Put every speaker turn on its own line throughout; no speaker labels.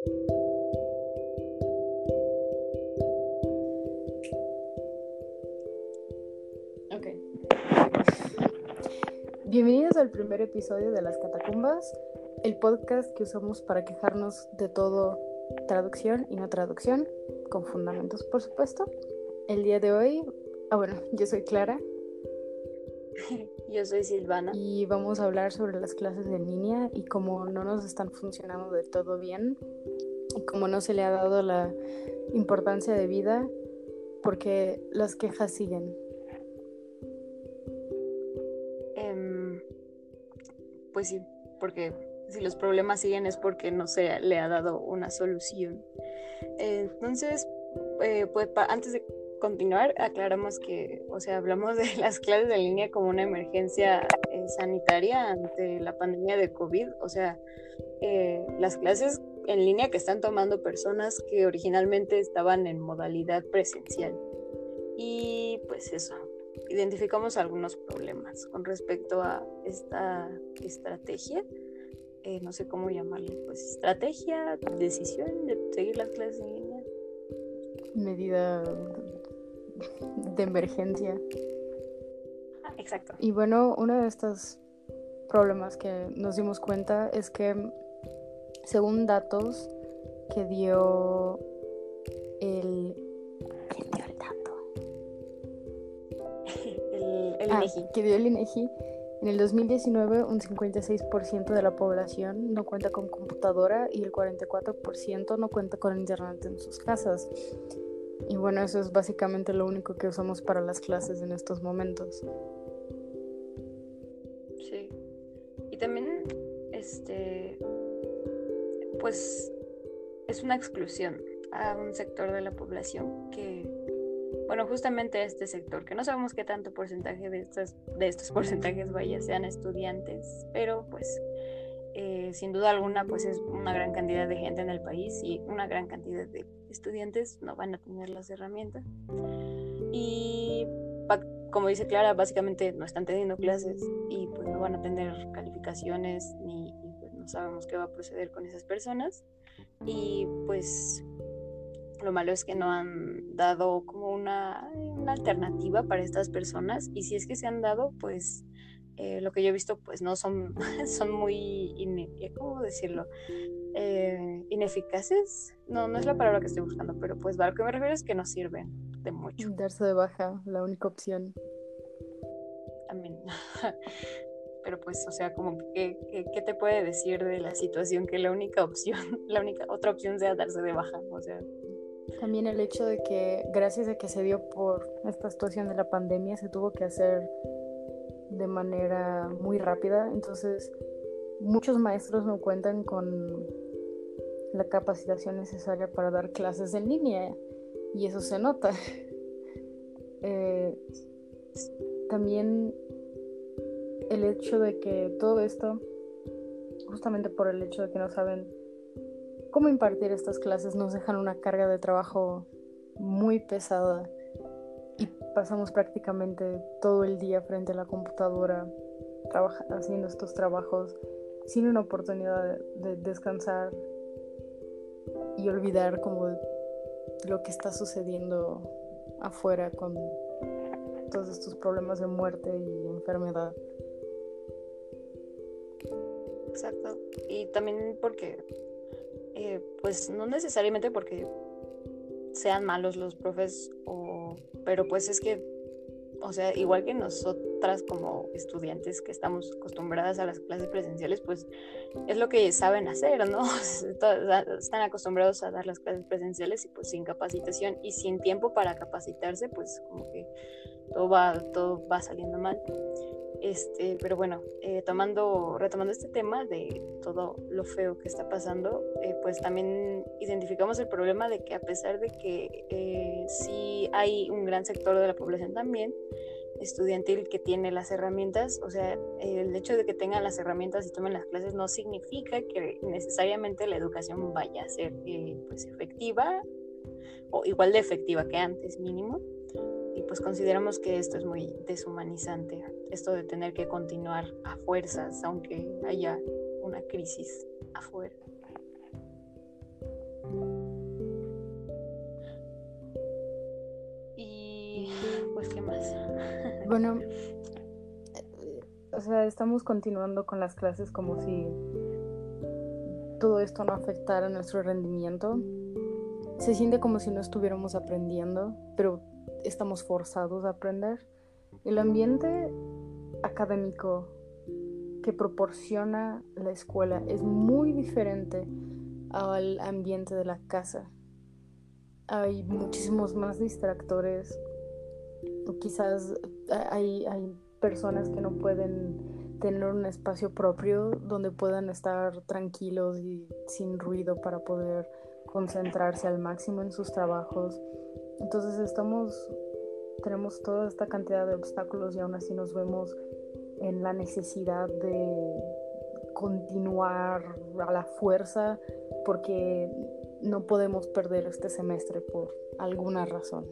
Ok. Bienvenidos al primer episodio de Las Catacumbas, el podcast que usamos para quejarnos de todo traducción y no traducción, con fundamentos por supuesto. El día de hoy, ah bueno, yo soy Clara
Yo soy Silvana.
y vamos a hablar sobre las clases en línea y cómo no nos están funcionando de todo bien y cómo no se le ha dado la importancia de vida porque las quejas siguen.
Em, pues sí, porque si los problemas siguen es porque no se le ha dado una solución. Entonces, eh, pues antes de continuar, aclaramos que, o sea, hablamos de las clases en línea como una emergencia eh, sanitaria ante la pandemia de COVID. O sea, eh, las clases en línea que están tomando personas que originalmente estaban en modalidad presencial. Y pues eso, identificamos algunos problemas con respecto a esta estrategia. eh, no sé cómo llamarle, pues estrategia, decisión de seguir las clases en línea.
Medida de emergencia.
Exacto.
Y bueno, uno de estos problemas que nos dimos cuenta es que según datos que dio el... ¿Quién dio el dato?
El, el
Ah,
INEGI.
que dio el INEGI. En el 2019 un 56% de la población no cuenta con computadora y el 44% no cuenta con internet en sus casas. Y bueno, eso es básicamente lo único que usamos para las clases en estos momentos.
Sí. Y también, este, pues, es una exclusión a un sector de la población que, bueno, justamente este sector, que no sabemos qué tanto porcentaje de estos, de estos porcentajes, vaya, sean estudiantes, pero pues, eh, sin duda alguna, pues es una gran cantidad de gente en el país y una gran cantidad de estudiantes no van a tener las herramientas. Y como dice Clara, básicamente no están teniendo clases y pues no van a tener calificaciones ni pues, no sabemos qué va a proceder con esas personas. Y pues lo malo es que no han dado como una, una alternativa para estas personas y si es que se han dado, pues eh, lo que yo he visto pues no son, son muy, ¿cómo decirlo? Eh, ineficaces. No, no es la palabra que estoy buscando, pero pues a lo que me refiero es que no sirven de mucho.
Darse de baja, la única opción.
también. Pero pues, o sea, como que, ¿qué, qué te puede decir de la situación que la única opción, la única otra opción sea darse de baja? O sea,
También el hecho de que gracias a que se dio por esta situación de la pandemia se tuvo que hacer de manera muy rápida, entonces muchos maestros no cuentan con la capacitación necesaria para dar clases en línea y eso se nota. Eh, también el hecho de que todo esto, justamente por el hecho de que no saben cómo impartir estas clases nos dejan una carga de trabajo muy pesada y pasamos prácticamente todo el día frente a la computadora haciendo estos trabajos sin una oportunidad de descansar y olvidar como lo que está sucediendo afuera con todos estos problemas de muerte y enfermedad.
exacto. Y también porque, eh, pues no necesariamente porque sean malos los profes, o, pero pues es que, o sea, igual que nosotras como estudiantes que estamos acostumbradas a las clases presenciales, pues es lo que saben hacer, ¿no? Están acostumbrados a dar las clases presenciales y pues sin capacitación y sin tiempo para capacitarse, pues como que todo va, todo va saliendo mal. Este, pero bueno, eh, tomando, retomando este tema de todo lo feo que está pasando, eh, pues también identificamos el problema de que a pesar de que eh, sí hay un gran sector de la población también estudiantil que tiene las herramientas, o sea, el hecho de que tengan las herramientas y tomen las clases no significa que necesariamente la educación vaya a ser eh, pues efectiva o igual de efectiva que antes mínimo y pues consideramos que esto es muy deshumanizante, esto de tener que continuar a fuerzas, aunque haya una crisis afuera. Pues, ¿qué más?
Bueno, o sea, estamos continuando con las clases como si todo esto no afectara nuestro rendimiento. Se siente como si no estuviéramos aprendiendo, pero estamos forzados a aprender. El ambiente académico que proporciona la escuela es muy diferente al ambiente de la casa. Hay muchísimos más distractores. Quizás hay, hay personas que no pueden tener un espacio propio donde puedan estar tranquilos y sin ruido para poder concentrarse al máximo en sus trabajos. Entonces estamos, tenemos toda esta cantidad de obstáculos y aún así nos vemos en la necesidad de continuar a la fuerza porque no podemos perder este semestre por alguna razón.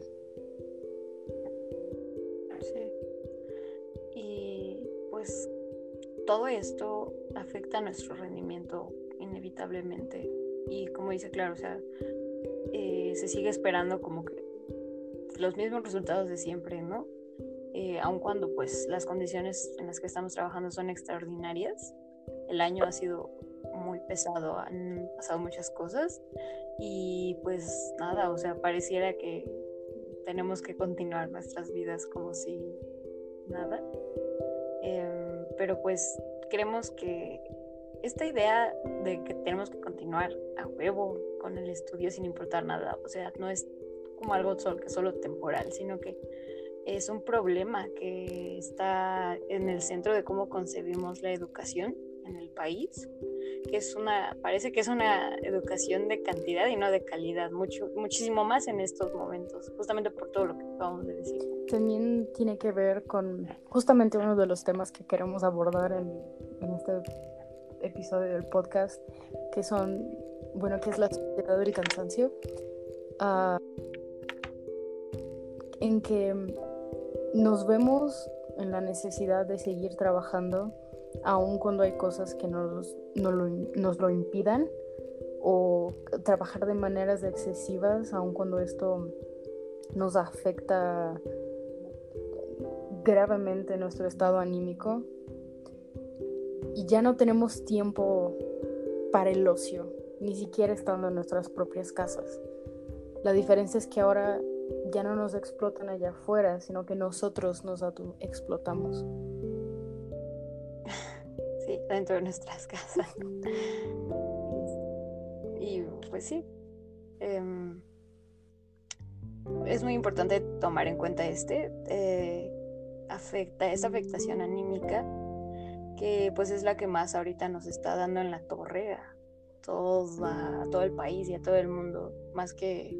Todo esto afecta a nuestro rendimiento inevitablemente. Y como dice claro, o sea, eh, se sigue esperando como que los mismos resultados de siempre, ¿no? Eh, aun cuando pues las condiciones en las que estamos trabajando son extraordinarias. El año ha sido muy pesado, han pasado muchas cosas y pues nada, o sea, pareciera que tenemos que continuar nuestras vidas como si nada. Eh, pero pues creemos que esta idea de que tenemos que continuar a huevo con el estudio sin importar nada, o sea, no es como algo solo, que solo temporal, sino que es un problema que está en el centro de cómo concebimos la educación en el país que es una, parece que es una educación de cantidad y no de calidad, mucho, muchísimo más en estos momentos, justamente por todo lo que acabamos de decir.
También tiene que ver con justamente uno de los temas que queremos abordar en, este episodio del podcast, que son, bueno, que es la sociedad del cansancio, uh, en que nos vemos en la necesidad de seguir trabajando aun cuando hay cosas que nos, lo, impidan, o trabajar de maneras excesivas, aun cuando esto nos afecta gravemente nuestro estado anímico. Y ya no tenemos tiempo para el ocio, ni siquiera estando en nuestras propias casas. La diferencia es que ahora ya no nos explotan allá afuera, sino que nosotros nos explotamos
dentro de nuestras casas. y pues sí, em, es muy importante tomar en cuenta este, eh, afecta, esta afectación anímica, que pues es la que más ahorita nos está dando en la torre a, todo el país y a todo el mundo, más que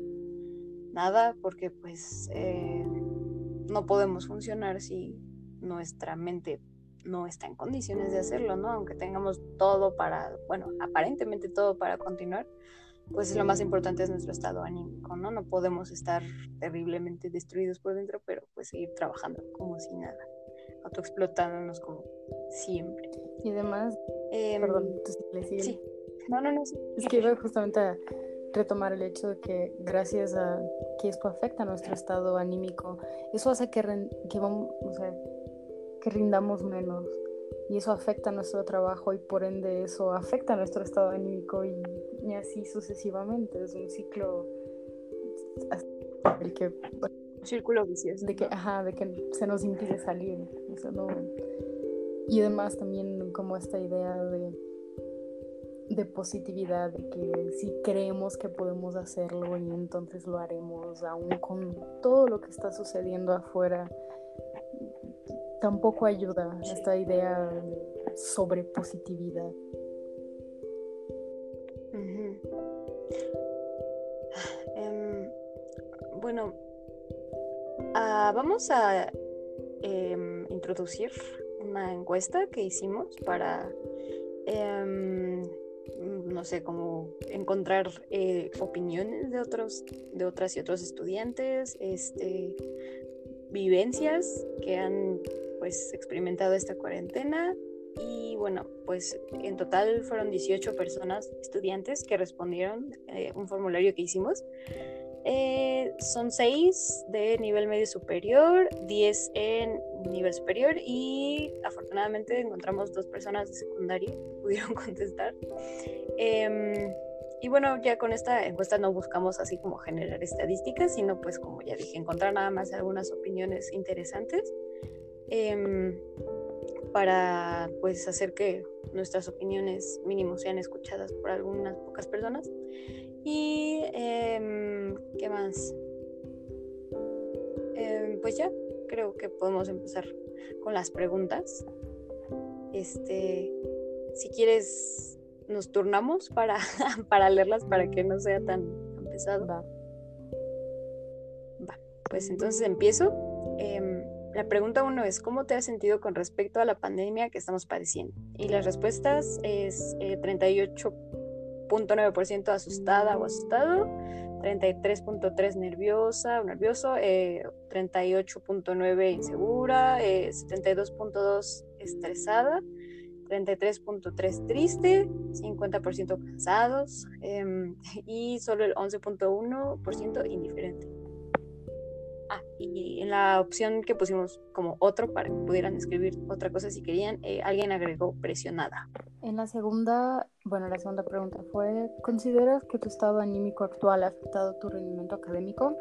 nada, porque pues eh, no podemos funcionar si nuestra mente no está en condiciones de hacerlo, ¿no? Aunque tengamos todo para, bueno, aparentemente todo para continuar, pues lo más importante es nuestro estado anímico, ¿no? No podemos estar terriblemente destruidos por dentro, pero pues seguir trabajando como si nada, autoexplotándonos como siempre.
Y además, em, perdón,
Sí, no, no, no.
Es que iba justamente a retomar el hecho de que gracias a que esto afecta a nuestro estado anímico, eso hace que, que vamos, o sea, que rindamos menos y eso afecta nuestro trabajo y por ende eso afecta nuestro estado anímico y, así sucesivamente. Es un ciclo
el que círculo vicioso
de que ajá, de que se nos impide salir y además también como esta idea de de positividad de que si creemos que podemos hacerlo y entonces lo haremos aún con todo lo que está sucediendo afuera tampoco ayuda esta idea sobre positividad.
Em, bueno, ah, vamos a em, introducir una encuesta que hicimos para, em, no sé, como encontrar eh, opiniones de otros, de otras y otros estudiantes, este, vivencias que han pues experimentado esta cuarentena. Y bueno, pues en total fueron 18 personas, estudiantes, que respondieron eh, un formulario que hicimos. Eh, son 6 de nivel medio superior, 10 en nivel superior y afortunadamente encontramos dos personas de secundaria que pudieron contestar. Em, y bueno, ya con esta encuesta no buscamos así como generar estadísticas, sino pues como ya dije, encontrar nada más algunas opiniones interesantes em, para pues hacer que nuestras opiniones mínimo sean escuchadas por algunas pocas personas. Y em, ¿qué más? Em, pues ya, creo que podemos empezar con las preguntas. Este, si quieres nos turnamos para, para leerlas para que no sea tan, pesado. Va. Pues entonces empiezo. Em, la pregunta uno es, ¿cómo te has sentido con respecto a la pandemia que estamos padeciendo? Y las respuestas es 38.9% eh, asustada o asustado, 33.3 nerviosa o nervioso, 38.9 eh, insegura, 72.2 eh, estresada, 33.3 triste, 50% cansados em, y solo el 11.1% indiferente. Ah, y en la opción que pusimos como otro para que pudieran escribir otra cosa si querían, eh, alguien agregó presionada.
En la segunda, bueno, la segunda pregunta fue, ¿consideras que tu estado anímico actual ha afectado tu rendimiento académico?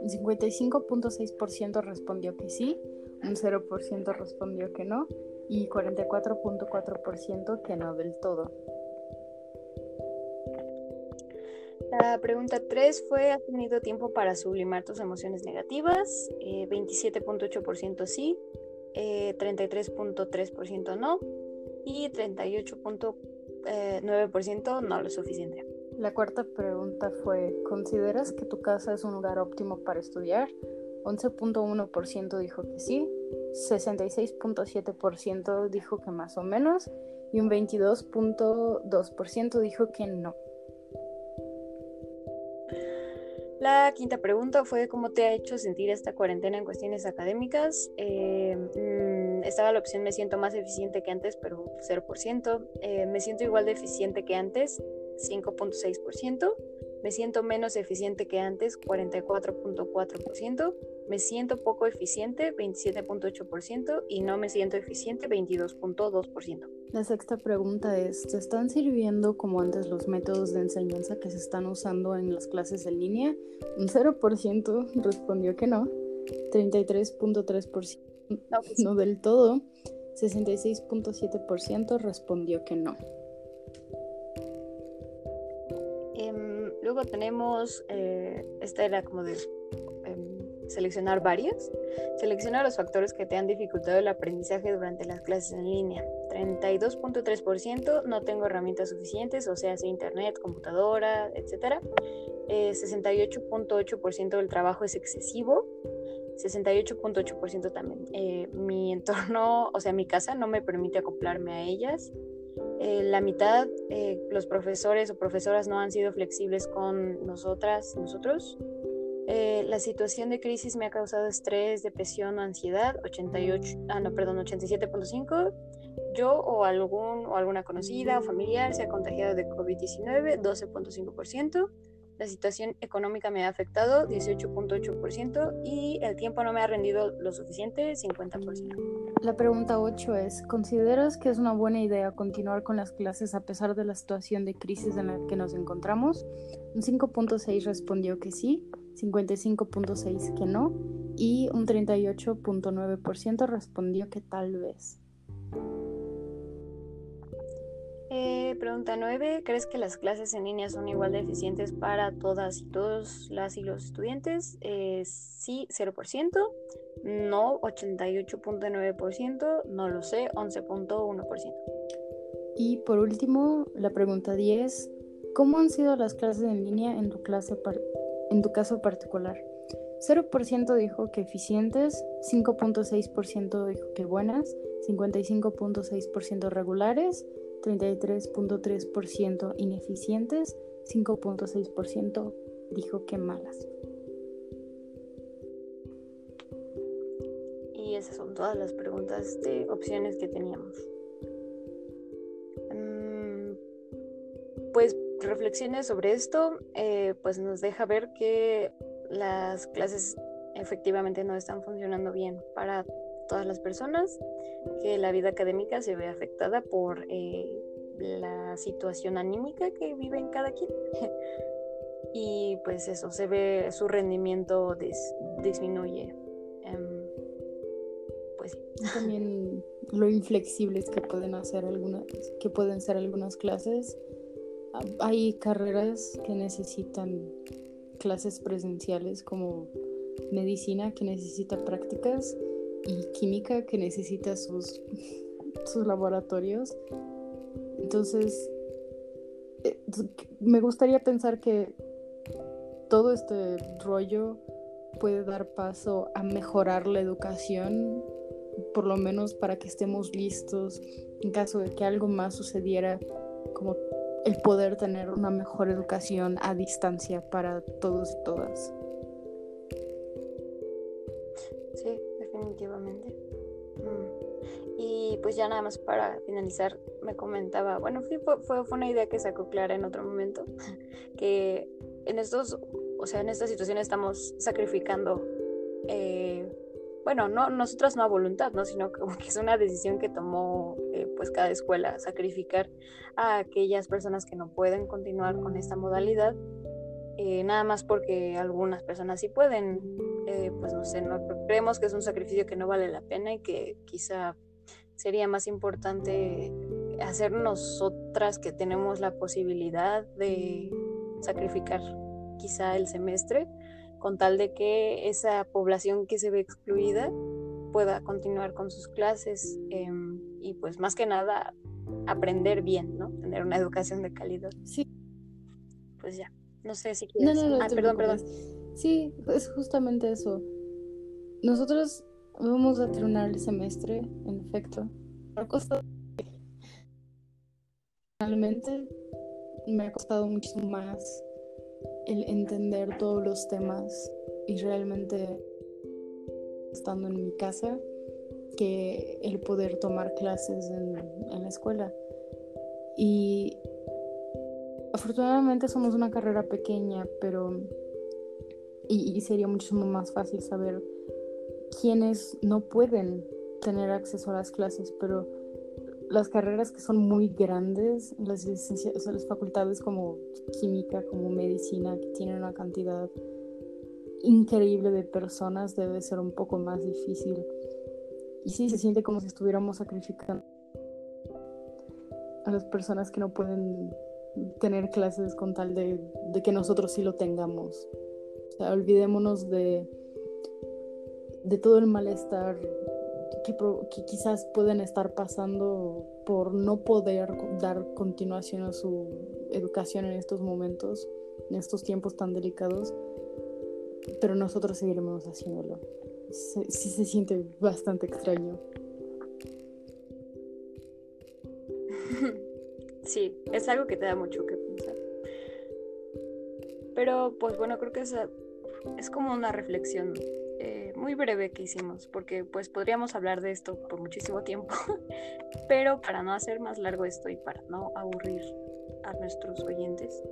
Un 55.6% respondió que sí, un 0% respondió que no y 44.4% que no del todo.
La pregunta 3 fue, ¿has tenido tiempo para sublimar tus emociones negativas? 27.8% eh, sí, 33.3% eh, no y 38.9% no lo suficiente.
La cuarta pregunta fue, ¿consideras que tu casa es un lugar óptimo para estudiar? 11.1% dijo que sí, 66.7% dijo que más o menos y un 22.2% dijo que no.
La quinta pregunta fue cómo te ha hecho sentir esta cuarentena en cuestiones académicas. Eh, mm, estaba la opción me siento más eficiente que antes, pero 0%. Eh, me siento igual de eficiente que antes, 5.6%. Me siento menos eficiente que antes, 44.4%. Me siento poco eficiente, 27.8%. Y no me siento eficiente, 22.2%.
La sexta pregunta es, ¿te están sirviendo como antes los métodos de enseñanza que se están usando en las clases en línea? Un 0% respondió que no. 33.3% no, pues no del todo. 66.7% respondió que no.
Luego tenemos, eh, esta era como de em, seleccionar varias. Selecciona los factores que te han dificultado el aprendizaje durante las clases en línea. 32.3% no tengo herramientas suficientes, o sea, internet, computadora, etc. 68.8% del trabajo es excesivo. 68.8% también. Eh, mi entorno, o sea, mi casa no me permite acoplarme a ellas. Eh, la mitad, eh, los profesores o profesoras no han sido flexibles con nosotras, nosotros. Eh, la situación de crisis me ha causado estrés, depresión o ansiedad, 88, ah, no, perdón, 87.5. Yo o algún o alguna conocida o familiar se ha contagiado de COVID-19, 12.5%. La situación económica me ha afectado, 18.8%, y el tiempo no me ha rendido lo suficiente, 50%.
La pregunta 8 es, ¿consideras que es una buena idea continuar con las clases a pesar de la situación de crisis en la que nos encontramos? Un 5.6 respondió que sí, 55.6 que no y un 38.9% respondió que tal vez.
Eh, pregunta 9. ¿Crees que las clases en línea son igual de eficientes para todas y todos las y los estudiantes? Eh, sí, 0%. No, 88.9%. No lo sé, 11.1%.
Y por último, la pregunta 10. ¿Cómo han sido las clases en línea en tu, clase en tu caso particular? 0% dijo que eficientes, 5.6% dijo que buenas, 55.6% regulares, 33.3% ineficientes, 5.6% dijo que malas.
Y esas son todas las preguntas de opciones que teníamos. Mm, pues reflexiones sobre esto, eh, pues nos deja ver que las clases efectivamente no están funcionando bien para todas las personas, que la vida académica se ve afectada por eh, la situación anímica que vive en cada quien. y pues eso, se ve su rendimiento disminuye. Em, pues
También lo inflexibles que pueden hacer algunas, que pueden ser algunas clases. Hay carreras que necesitan clases presenciales como medicina que necesita prácticas y química que necesita sus, sus laboratorios. Entonces, eh, me gustaría pensar que todo este rollo puede dar paso a mejorar la educación, por lo menos para que estemos listos en caso de que algo más sucediera, como el poder tener una mejor educación a distancia para todos y todas.
definitivamente. Mm. Y pues ya nada más para finalizar, me comentaba, bueno, fue, fue, una idea que sacó Clara en otro momento, que en estos, o sea, en esta situación estamos sacrificando, eh, bueno, no, nosotras no a voluntad, ¿no? Sino que es una decisión que tomó eh, pues cada escuela, sacrificar a aquellas personas que no pueden continuar con esta modalidad eh, nada más porque algunas personas sí pueden, eh, pues no sé, no, creemos que es un sacrificio que no vale la pena y que quizá sería más importante hacer nosotras que tenemos la posibilidad de sacrificar quizá el semestre con tal de que esa población que se ve excluida pueda continuar con sus clases em, y pues más que nada aprender bien, ¿no? Tener una educación de calidad.
Sí.
Pues ya. No sé si quieres. No, no, no. Ah, perdón, perdón.
Sí, es justamente eso. Nosotros vamos a terminar el semestre, en efecto. Me ha costado. Realmente me ha costado mucho más el entender todos los temas y realmente estando en mi casa que el poder tomar clases en, la escuela. Y afortunadamente somos una carrera pequeña, pero y, sería muchísimo más fácil saber quiénes no pueden tener acceso a las clases, pero las carreras que son muy grandes, las, las facultades como química, como medicina, que tienen una cantidad increíble de personas, debe ser un poco más difícil. Y sí, se siente como si estuviéramos sacrificando a las personas que no pueden tener clases con tal de, que nosotros sí lo tengamos. O sea, olvidémonos de, de todo el malestar que, quizás pueden estar pasando por no poder dar continuación a su educación en estos momentos, en estos tiempos tan delicados, pero nosotros seguiremos haciéndolo. sí se siente bastante extraño.
Sí, es algo que te da mucho que pensar. Pero pues bueno, creo que esa es como una reflexión muy breve que hicimos, porque pues podríamos hablar de esto por muchísimo tiempo, pero para no hacer más largo esto y para no aburrir a nuestros oyentes,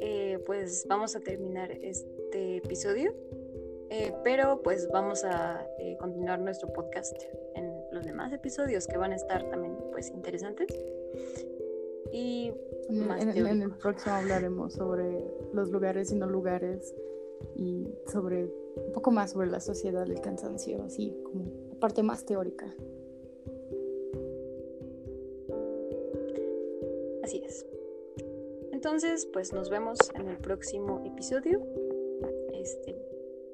eh, pues vamos a terminar este episodio, eh, pero pues vamos a continuar nuestro podcast en los demás episodios que van a estar también pues interesantes. Y
en, el próximo hablaremos sobre los lugares y no lugares y sobre un poco más sobre la sociedad del cansancio, así como la parte más teórica.
Así es. Entonces, pues nos vemos en el próximo episodio. Este,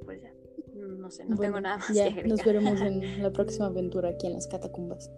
pues ya, no sé, no tengo nada más
que agregar. Nos veremos en la próxima aventura aquí en las catacumbas.